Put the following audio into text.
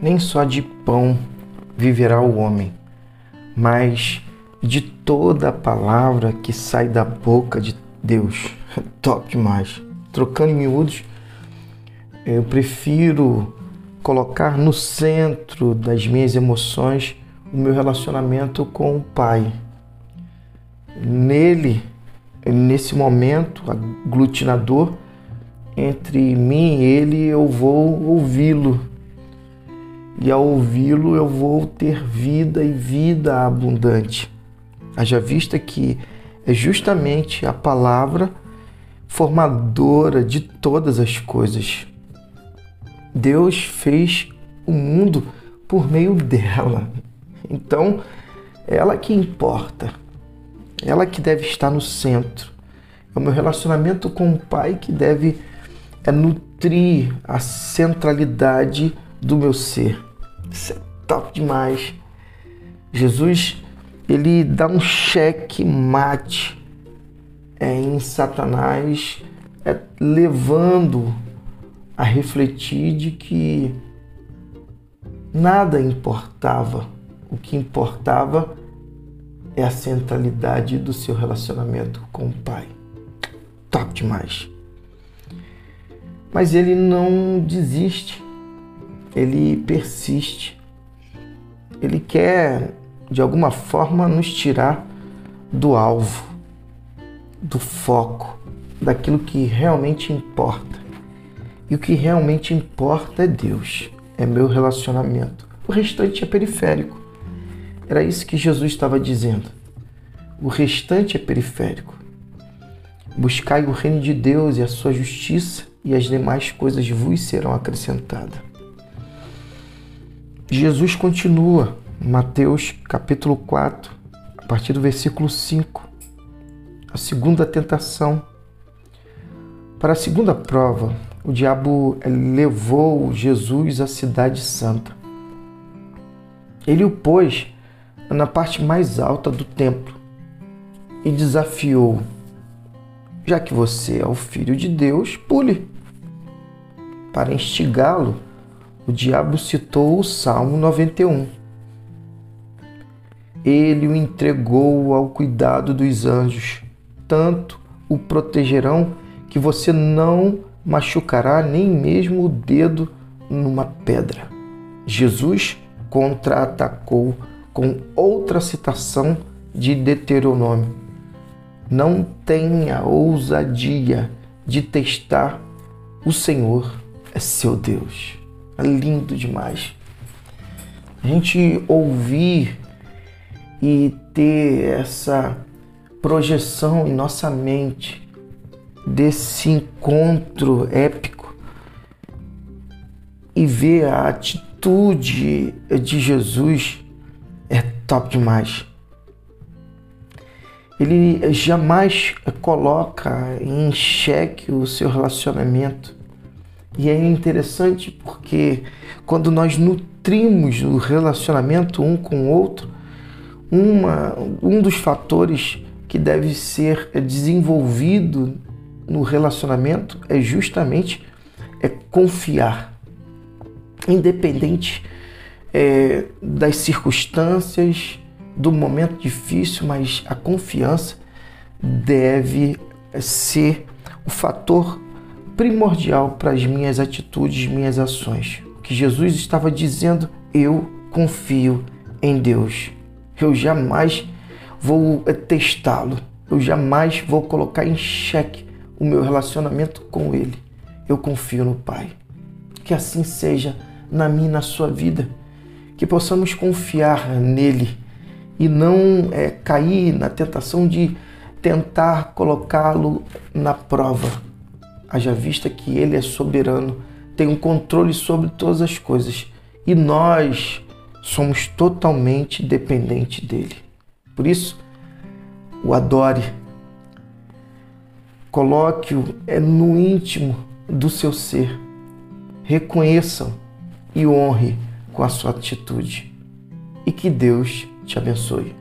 nem só de pão viverá o homem, mas de toda a palavra que sai da boca de Deus. Top demais. Trocando em miúdos, eu prefiro colocar no centro das minhas emoções o meu relacionamento com o Pai. Nele, nesse momento aglutinador, entre mim e ele, eu vou ouvi-lo. E ao ouvi-lo, eu vou ter vida e vida abundante. Haja vista que é justamente a palavra formadora de todas as coisas. Deus fez o mundo por meio dela. Então, ela que importa. Ela que deve estar no centro. É o meu relacionamento com o Pai que deve é nutrir a centralidade do meu ser. Isso é top demais. Jesus, ele dá um cheque mate é, em Satanás, é, levando a refletir de que nada importava. O que importava é a centralidade do seu relacionamento com o Pai. Top demais. Mas ele não desiste, ele persiste. Ele quer, de alguma forma, nos tirar do alvo, do foco, daquilo que realmente importa. E o que realmente importa é Deus, é meu relacionamento. O restante é periférico. Era isso que Jesus estava dizendo. O restante é periférico. Buscai o reino de Deus e a sua justiça, e as demais coisas vos serão acrescentadas. Jesus continua, Mateus capítulo 4, a partir do versículo 5, a segunda tentação. Para a segunda prova, o diabo levou Jesus à cidade santa. Ele o pôs na parte mais alta do templo e desafiou: Já que você é o filho de Deus, pule. Para instigá-lo, o diabo citou o Salmo 91. Ele o entregou ao cuidado dos anjos, tanto o protegerão que você não machucará nem mesmo o dedo numa pedra. Jesus contra-atacou com outra citação de Deuteronômio. Não tenha ousadia de testar o Senhor é seu Deus. É lindo demais. A gente ouvir e ter essa projeção em nossa mente desse encontro épico e ver a atitude de Jesus é top demais. Ele jamais coloca em xeque o seu relacionamento. E é interessante porque quando nós nutrimos o relacionamento um com o outro, uma, um dos fatores que deve ser desenvolvido no relacionamento é justamente é confiar, independente é, das circunstâncias, do momento difícil, mas a confiança deve ser o fator primordial para as minhas atitudes, minhas ações. O que Jesus estava dizendo, eu confio em Deus. Eu jamais vou testá-lo. Eu jamais vou colocar em xeque o meu relacionamento com Ele. Eu confio no Pai. Que assim seja na minha e na sua vida. Que possamos confiar nele e não é, cair na tentação de tentar colocá-lo na prova. Haja vista que ele é soberano, tem um controle sobre todas as coisas e nós somos totalmente dependentes dele. Por isso, o adore, Coloque-o é no íntimo do seu ser. Reconheça-o e honre com a sua atitude. E que Deus te abençoe.